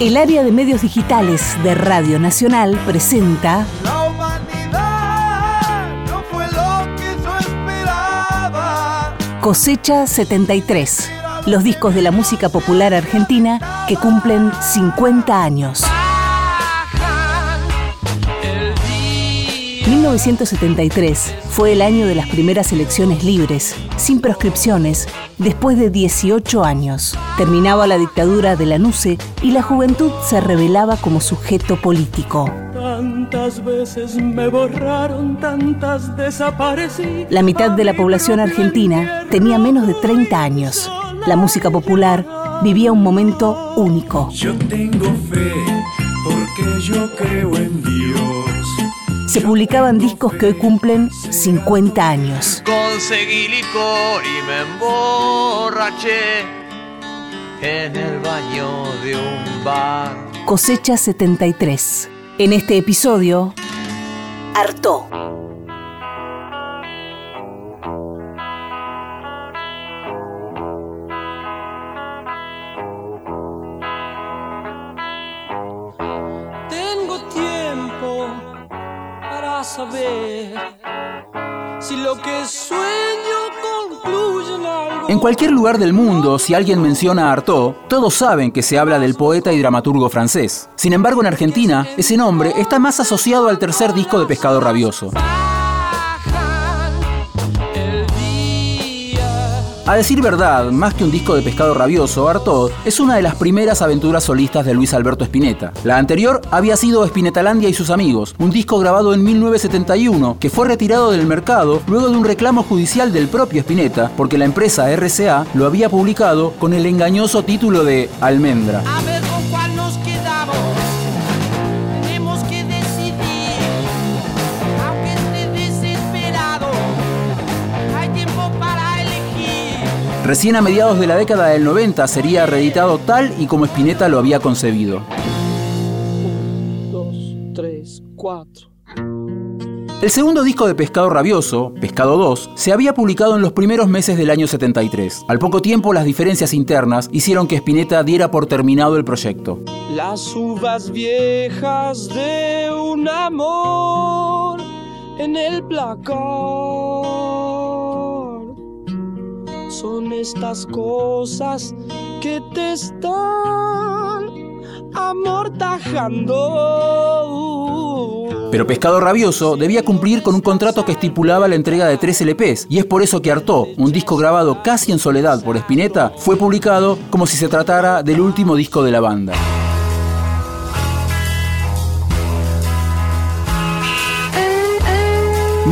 El área de medios digitales de Radio Nacional presenta La humanidad no fue lo que yo esperaba. Cosecha 73, los discos de la música popular argentina que cumplen 50 años. 1973 fue el año de las primeras elecciones libres, sin proscripciones, después de 18 años. Terminaba la dictadura de la NUCE y la juventud se revelaba como sujeto político. Tantas veces me borraron, tantas desaparecí. La mitad de la población argentina tenía menos de 30 años. La música popular vivía un momento único. Yo tengo fe porque yo creo en. Se publicaban discos que hoy cumplen 50 años. Conseguí licor y me emborraché en el baño de un bar. Cosecha 73. En este episodio, Hartó. En. En cualquier lugar del mundo, si alguien menciona a Artaud, todos saben que se habla del poeta y dramaturgo francés. Sin embargo, en Argentina, ese nombre está más asociado al tercer disco de Pescado Rabioso. A decir verdad, más que un disco de Pescado Rabioso, Artaud es una de las primeras aventuras solistas de Luis Alberto Spinetta. La anterior había sido Spinetalandia y sus amigos, un disco grabado en 1971 que fue retirado del mercado luego de un reclamo judicial del propio Spinetta porque la empresa RCA lo había publicado con el engañoso título de Almendra. Recién a mediados de la década del 90 sería reeditado tal y como Spinetta lo había concebido. Dos, tres, cuatro. El segundo disco de Pescado Rabioso, Pescado 2, se había publicado en los primeros meses del año 73. Al poco tiempo, las diferencias internas hicieron que Spinetta diera por terminado el proyecto. Las uvas viejas de un amor en el placar estas cosas que te están amortajando. Pero Pescado Rabioso debía cumplir con un contrato que estipulaba la entrega de tres LPs, y es por eso que Artó, un disco grabado casi en soledad por Spinetta, fue publicado como si se tratara del último disco de la banda.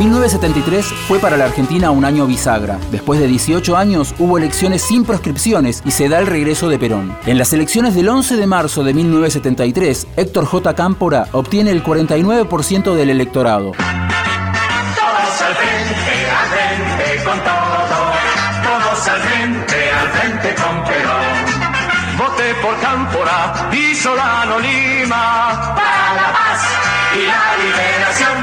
...1973 fue para la Argentina un año bisagra. Después de 18 años hubo elecciones sin proscripciones y se da el regreso de Perón. En las elecciones del 11 de marzo de 1973, Héctor J. Cámpora obtiene el 49% del electorado. Todos al frente, al frente con todo. Todos al frente, al frente con Perón. Voté por Cámpora y Solano Lima. Para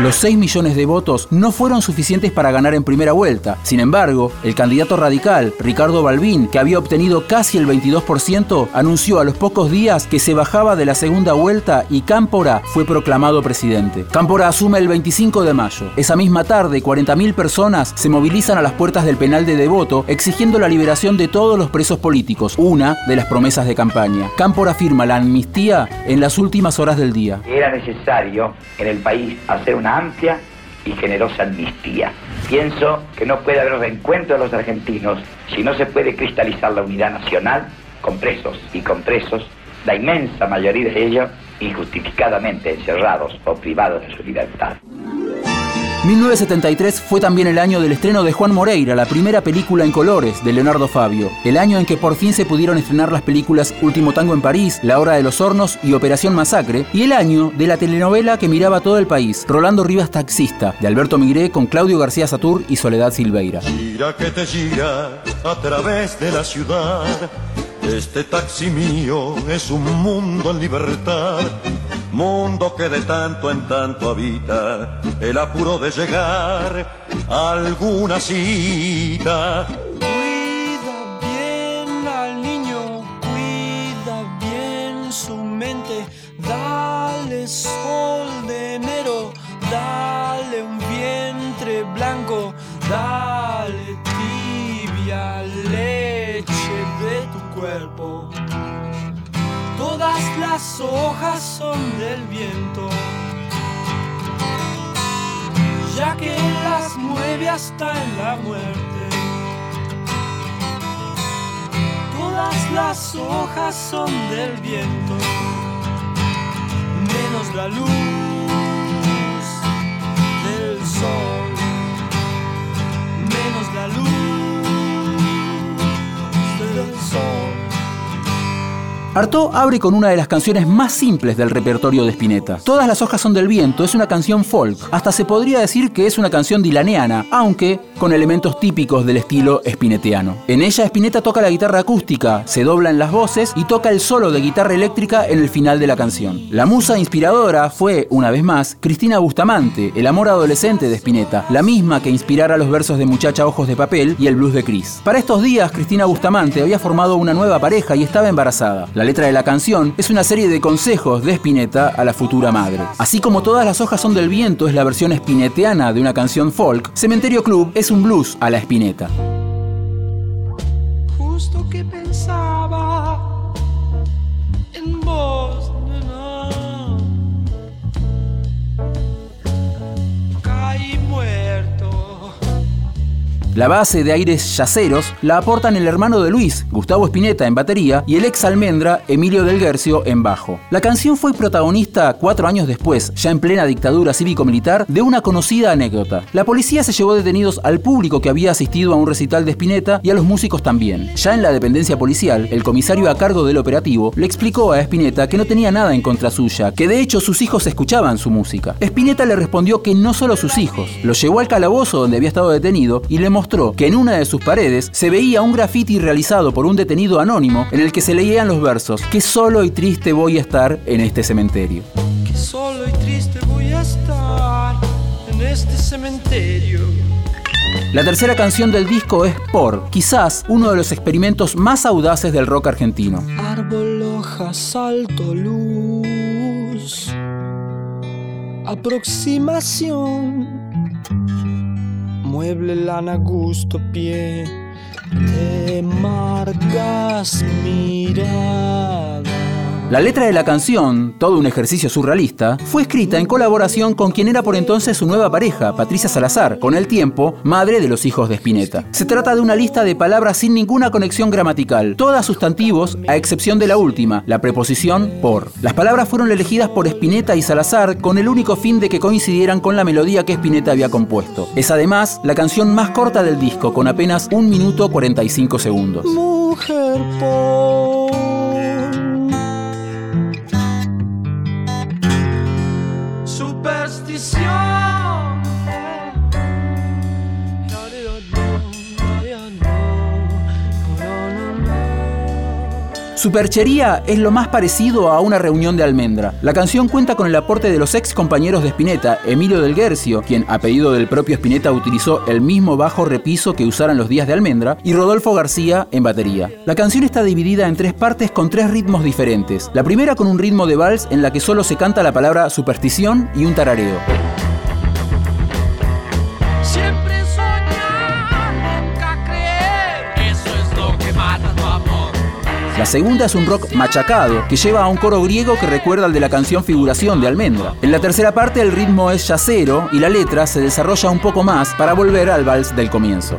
Los 6 millones de votos no fueron suficientes para ganar en primera vuelta. Sin embargo, el candidato radical, Ricardo Balbín, que había obtenido casi el 22%, anunció a los pocos días que se bajaba de la segunda vuelta y Cámpora fue proclamado presidente. Cámpora asume el 25 de mayo. Esa misma tarde, 40.000 personas se movilizan a las puertas del penal de Devoto exigiendo la liberación de todos los presos políticos, una de las promesas de campaña. Cámpora firma la amnistía en las últimas horas del día. Era necesario en el país hacer una amplia y generosa amnistía. Pienso que no puede haber reencuentro de los argentinos si no se puede cristalizar la unidad nacional con presos y con presos, la inmensa mayoría de ellos injustificadamente encerrados o privados de su libertad. 1973 fue también el año del estreno de Juan Moreira, la primera película en colores de Leonardo Fabio. El año en que por fin se pudieron estrenar las películas Último Tango en París, La Hora de los Hornos y Operación Masacre. Y el año de la telenovela que miraba todo el país, Rolando Rivas Taxista, de Alberto Migré con Claudio García Satur y Soledad Silveira. Gira que te gira a través de la ciudad. Este taxi mío es un mundo en libertad mundo que de tanto en tanto habita el apuro de llegar a alguna cita. Cuida bien al niño, cuida bien su mente, dale sol de enero, dale un vientre blanco, dale tibia leche de tu cuerpo. Las hojas son del viento, ya que las mueve hasta en la muerte. Todas las hojas son del viento, menos la luz Artaud abre con una de las canciones más simples del repertorio de Spinetta. Todas las hojas son del viento es una canción folk. Hasta se podría decir que es una canción dilaneana, aunque con elementos típicos del estilo spinettiano. En ella Spinetta toca la guitarra acústica, se dobla en las voces y toca el solo de guitarra eléctrica en el final de la canción. La musa inspiradora fue, una vez más, Cristina Bustamante, el amor adolescente de Spinetta, la misma que inspirara los versos de Muchacha Ojos de Papel y el blues de Chris. Para estos días, Cristina Bustamante había formado una nueva pareja y estaba embarazada. La letra de la canción es una serie de consejos de Spinetta a la futura madre. Así como todas las hojas son del viento es la versión spinettiana de una canción folk, Cementerio Club es un blues a la Spinetta. La base de aires yaceros la aportan el hermano de Luis, Gustavo Spinetta en batería, y el ex almendra, Emilio del Guercio, en bajo. La canción fue protagonista cuatro años después, ya en plena dictadura cívico-militar, de una conocida anécdota. La policía se llevó detenidos al público que había asistido a un recital de Spinetta y a los músicos también. Ya en la dependencia policial, el comisario a cargo del operativo le explicó a Spinetta que no tenía nada en contra suya, que de hecho sus hijos escuchaban su música. Spinetta le respondió que no solo sus hijos, lo llevó al calabozo donde había estado detenido y le mostró que en una de sus paredes se veía un graffiti realizado por un detenido anónimo en el que se leían los versos que solo y triste voy a estar en este cementerio. Que solo y triste voy a estar en este cementerio. La tercera canción del disco es Por, quizás uno de los experimentos más audaces del rock argentino. Árbol, hoja, salto, luz. Aproximación. Mueble, lana, gusto, pie. Te marcas mirada. La letra de la canción, todo un ejercicio surrealista, fue escrita en colaboración con quien era por entonces su nueva pareja, Patricia Salazar, con el tiempo madre de los hijos de Spinetta. Se trata de una lista de palabras sin ninguna conexión gramatical, todas sustantivos a excepción de la última, la preposición por. Las palabras fueron elegidas por Spinetta y Salazar con el único fin de que coincidieran con la melodía que Spinetta había compuesto. Es además la canción más corta del disco, con apenas 1 minuto 45 segundos. Mujer por superstición. Superchería es lo más parecido a una reunión de almendra. La canción cuenta con el aporte de los ex compañeros de Spinetta, Emilio del Guercio, quien a pedido del propio Spinetta utilizó el mismo bajo repiso que usaran los días de almendra, y Rodolfo García en batería. La canción está dividida en tres partes con tres ritmos diferentes. La primera con un ritmo de vals en la que solo se canta la palabra superstición y un tarareo. Segunda es un rock machacado, que lleva a un coro griego que recuerda al de la canción Figuración de Almendra. En la tercera parte el ritmo es yacero y la letra se desarrolla un poco más para volver al vals del comienzo.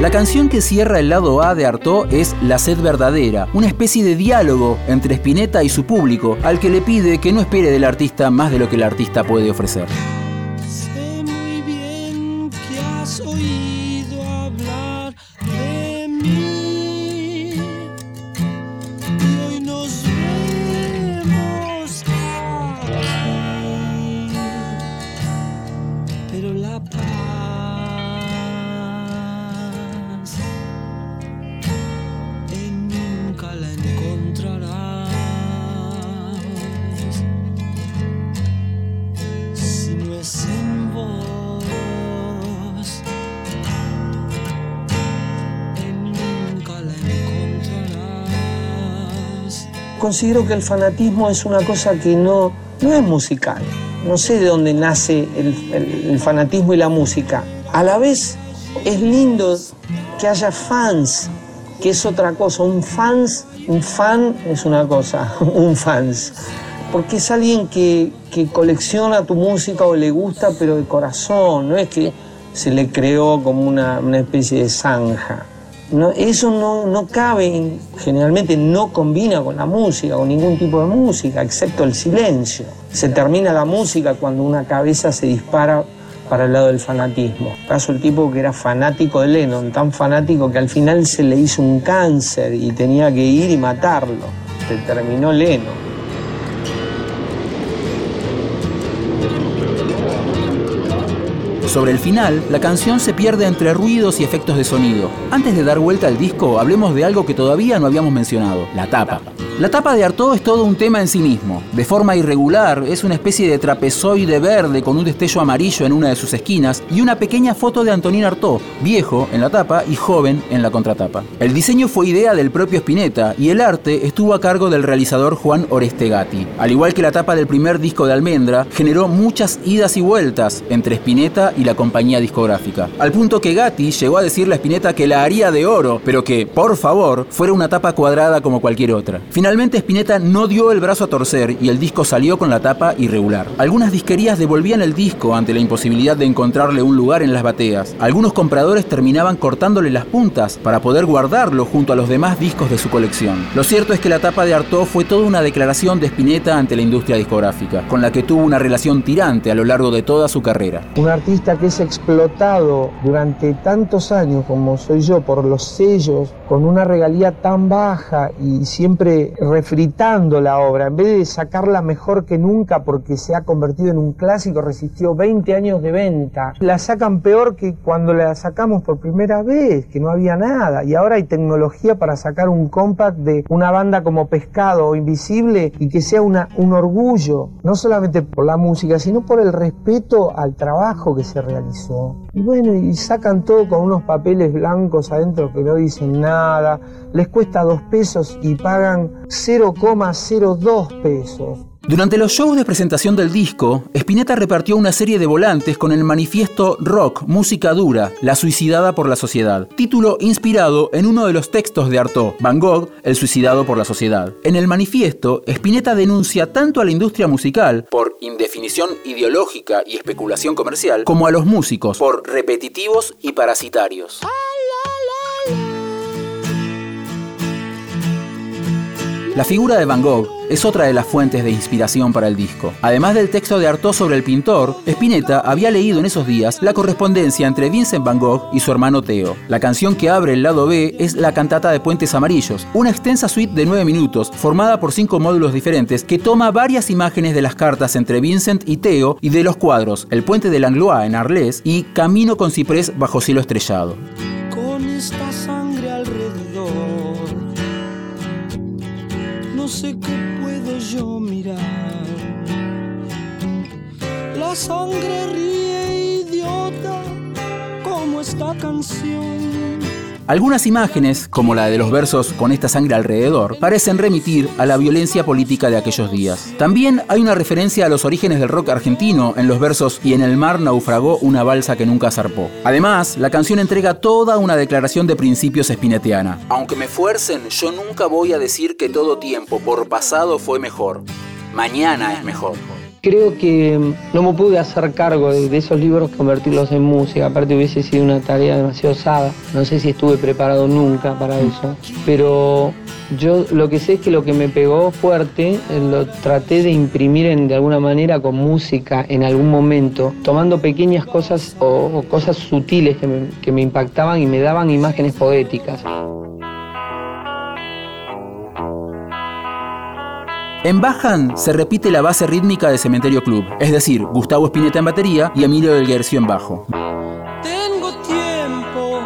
La canción que cierra el lado A de Artaud es La sed verdadera, una especie de diálogo entre Spinetta y su público, al que le pide que no espere del artista más de lo que el artista puede ofrecer. Considero que el fanatismo es una cosa que no, no es musical. No sé de dónde nace el, el- fanatismo y la música. A la vez es lindo que haya fans, que es otra cosa. Un fans, un fan es una cosa, un fans. Porque es alguien que, que colecciona tu música o le gusta, pero de corazón. No es que se le creó como una, una especie de zanja. No, eso no, no cabe, en- generalmente no combina con la música, con ningún tipo de música, excepto el silencio. Se termina la música cuando una cabeza se dispara para el lado del fanatismo. Caso el tipo que era fanático de Lennon, tan fanático que al final se le hizo un cáncer y tenía que ir y matarlo. Se terminó Lennon. Sobre el final, la canción se pierde entre ruidos y efectos de sonido. Antes de dar vuelta al disco, hablemos de algo que todavía no habíamos mencionado, la tapa. La tapa de Artaud es todo un tema en sí mismo. De forma irregular, es una especie de trapezoide verde con un destello amarillo en una de sus esquinas y una pequeña foto de Antonín Artaud, viejo en la tapa y joven en la contratapa. El diseño fue idea del propio Spinetta y el arte estuvo a cargo del realizador Juan Oreste Gatti. Al igual que la tapa del primer disco de Almendra, generó muchas idas y vueltas entre Spinetta y la compañía discográfica. Al punto que Gatti llegó a decirle a Spinetta que la haría de oro, pero que, por favor, fuera una tapa cuadrada como cualquier otra. Spinetta no dio el brazo a torcer y el disco salió con la tapa irregular. Algunas disquerías devolvían el disco ante la imposibilidad de encontrarle un lugar en las bateas. Algunos compradores terminaban cortándole las puntas para poder guardarlo junto a los demás discos de su colección. Lo cierto es que la tapa de Artaud fue toda una declaración de Spinetta ante la industria discográfica, con la que tuvo una relación tirante a lo largo de toda su carrera. Un artista que es explotado durante tantos años como soy yo por los sellos, con una regalía tan baja y siempre refritando la obra, en vez de sacarla mejor que nunca porque se ha convertido en un clásico, resistió 20 años de venta, la sacan peor que cuando la sacamos por primera vez, que no había nada. Y ahora hay tecnología para sacar un compact de una banda como Pescado o Invisible y que sea una, un orgullo, no solamente por la música, sino por el respeto al trabajo que se realizó. Y bueno, y sacan todo con unos papeles blancos adentro que no dicen nada, les cuesta dos pesos y pagan 0,02 pesos. Durante los shows de presentación del disco, Spinetta repartió una serie de volantes con el manifiesto Rock, música dura, la suicidada por la sociedad, título inspirado en uno de los textos de Artaud, Van Gogh, el suicidado por la sociedad. En el manifiesto, Spinetta denuncia tanto a la industria musical, por indefinición ideológica y especulación comercial, como a los músicos, por repetitivos y parasitarios. La figura de Van Gogh es otra de las fuentes de inspiración para el disco. Además del texto de Artaud sobre el pintor, Spinetta había leído en esos días la correspondencia entre Vincent Van Gogh y su hermano Theo. La canción que abre el lado B es la cantata de Puentes Amarillos, una extensa suite de nueve minutos formada por cinco módulos diferentes que toma varias imágenes de las cartas entre Vincent y Theo y de los cuadros El puente de Langlois en Arles y Camino con ciprés bajo cielo estrellado. Sangre ríe idiota como esta canción. Algunas imágenes, como la de los versos con esta sangre alrededor, parecen remitir a la violencia política de aquellos días. También hay una referencia a los orígenes del rock argentino en los versos Y en el mar naufragó una balsa que nunca zarpó. Además, la canción entrega toda una declaración de principios espinetiana. Aunque me fuercen, yo nunca voy a decir que todo tiempo por pasado fue mejor. Mañana es mejor. Creo que no me pude hacer cargo de, de esos libros, convertirlos en música. Aparte hubiese sido una tarea demasiado osada. No sé si estuve preparado nunca para eso. Pero yo lo que sé es que lo que me pegó fuerte eh, lo traté de imprimir en- de alguna manera con música en algún momento, tomando pequeñas cosas o, o cosas sutiles que me, que me impactaban y me daban imágenes poéticas. En Bajan se repite la base rítmica de Cementerio Club, es decir, Gustavo Spinetta en batería y Emilio del Guercio en bajo. Tengo tiempo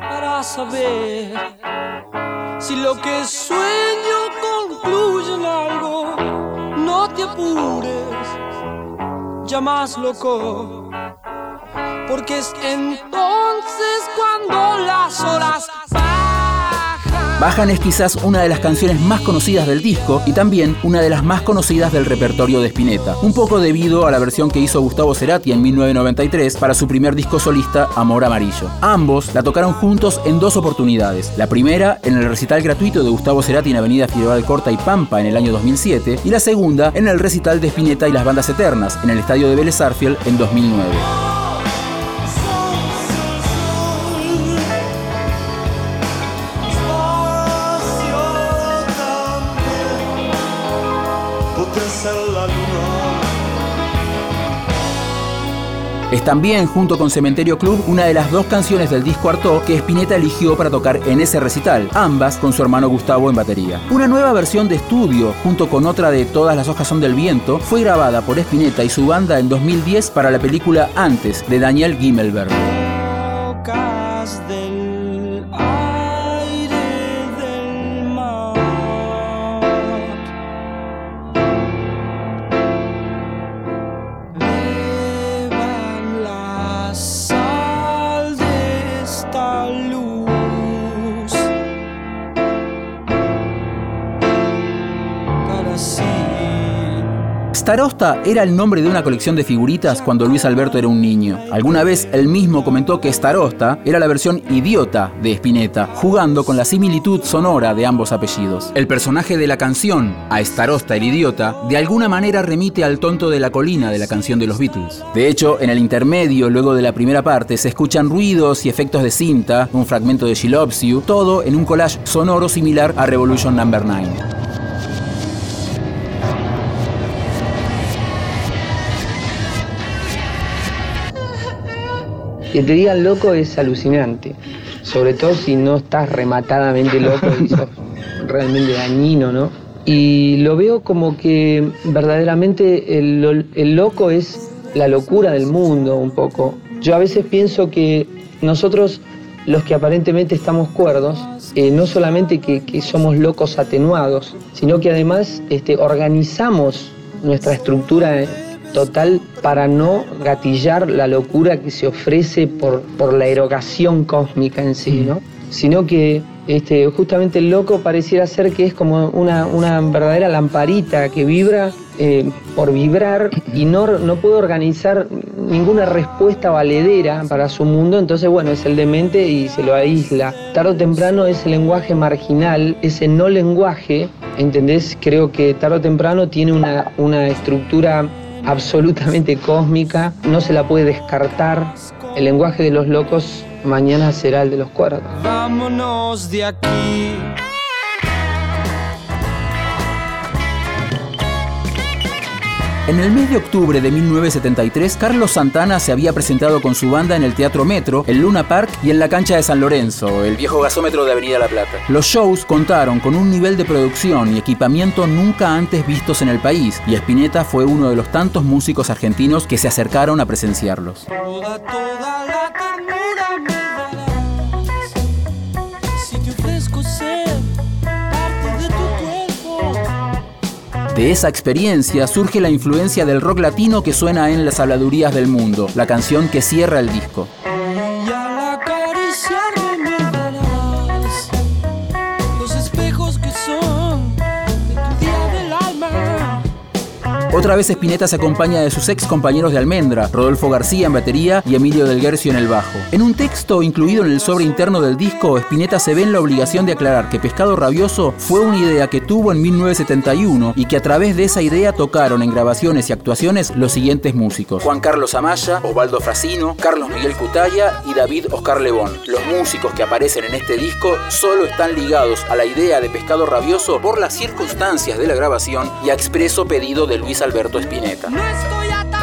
para saber si lo que sueño concluye en algo. No te apures, ya más loco, porque es entonces cuando las horas bajan. Bajan es quizás una de las canciones más conocidas del disco y también una de las más conocidas del repertorio de Spinetta, un poco debido a la versión que hizo Gustavo Cerati en 1993 para su primer disco solista Amor Amarillo. Ambos la tocaron juntos en dos oportunidades, la primera en el recital gratuito de Gustavo Cerati en Avenida Figueroa Corta y Pampa en el año 2007 y la segunda en el recital de Spinetta y las bandas eternas en el estadio de Vélez Arfield en 2009. También, junto con Cementerio Club, una de las dos canciones del disco Artaud que Spinetta eligió para tocar en ese recital, ambas con su hermano Gustavo en batería. Una nueva versión de estudio, junto con otra de Todas las hojas son del viento, fue grabada por Spinetta y su banda en 2010 para la película Antes, de Daniel Gimmelberg. Starosta era el nombre de una colección de figuritas cuando Luis Alberto era un niño. Alguna vez él mismo comentó que Starosta era la versión idiota de Spinetta, jugando con la similitud sonora de ambos apellidos. El personaje de la canción, a Starosta el idiota, de alguna manera remite al tonto de la colina de la canción de los Beatles. De hecho, en el intermedio, luego de la primera parte, se escuchan ruidos y efectos de cinta, un fragmento de She todo en un collage sonoro similar a Revolution Number 9. Que te digan loco es alucinante. Sobre todo si no estás rematadamente loco y sos realmente dañino, ¿no? Y lo veo como que verdaderamente el, el loco es la locura del mundo un poco. Yo a veces pienso que nosotros, los que aparentemente estamos cuerdos, eh, no solamente que, que somos locos atenuados, sino que además este, organizamos nuestra estructura total para no gatillar la locura que se ofrece por, por la erogación cósmica en sí, ¿no? Sino que este, justamente el loco pareciera ser que es como una, una verdadera lamparita que vibra eh, por vibrar y no, no puede organizar ninguna respuesta valedera para su mundo, entonces bueno, es el demente y se lo aísla. Tarde o temprano ese lenguaje marginal, ese no lenguaje, ¿entendés? Creo que tarde o temprano tiene una, una estructura absolutamente cósmica, no se la puede descartar. El lenguaje de los locos mañana será el de los cuerdos. Vámonos de aquí. En el mes de octubre de 1973, Carlos Santana se había presentado con su banda en el Teatro Metro, el Luna Park y en la cancha de San Lorenzo, el viejo gasómetro de Avenida La Plata. Los shows contaron con un nivel de producción y equipamiento nunca antes vistos en el país, y Spinetta fue uno de los tantos músicos argentinos que se acercaron a presenciarlos. De esa experiencia surge la influencia del rock latino que suena en Las habladurías del mundo, la canción que cierra el disco. Otra vez Spinetta se acompaña de sus ex compañeros de Almendra, Rodolfo García en batería y Emilio del Guercio en el bajo. En un texto incluido en el sobre interno del disco, Spinetta se ve en la obligación de aclarar que Pescado Rabioso fue una idea que tuvo en 1971 y que a través de esa idea tocaron en grabaciones y actuaciones los siguientes músicos: Juan Carlos Amaya, Osvaldo Frasino, Carlos Miguel Cutaya y David Oscar Lebón. Los músicos que aparecen en este disco solo están ligados a la idea de Pescado Rabioso por las circunstancias de la grabación y a expreso pedido de Luis Alberto atado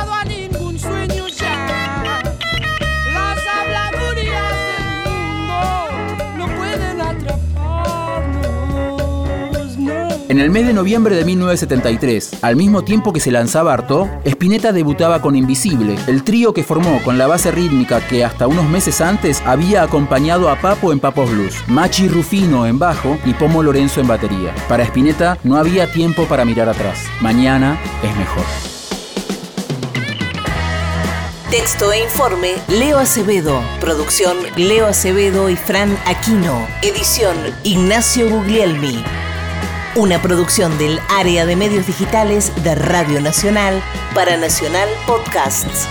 En el mes de noviembre de 1973, al mismo tiempo que se lanzaba Artaud, Spinetta debutaba con Invisible, el trío que formó con la base rítmica que hasta unos meses antes había acompañado a Papo en Papos Blues, Machi Rufino en bajo y Pomo Lorenzo en batería. Para Spinetta no había tiempo para mirar atrás. Mañana es mejor. Texto e informe Leo Acevedo. Producción Leo Acevedo y Fran Aquino. Edición Ignacio Guglielmi. Una producción del área de medios digitales de Radio Nacional para Nacional Podcasts.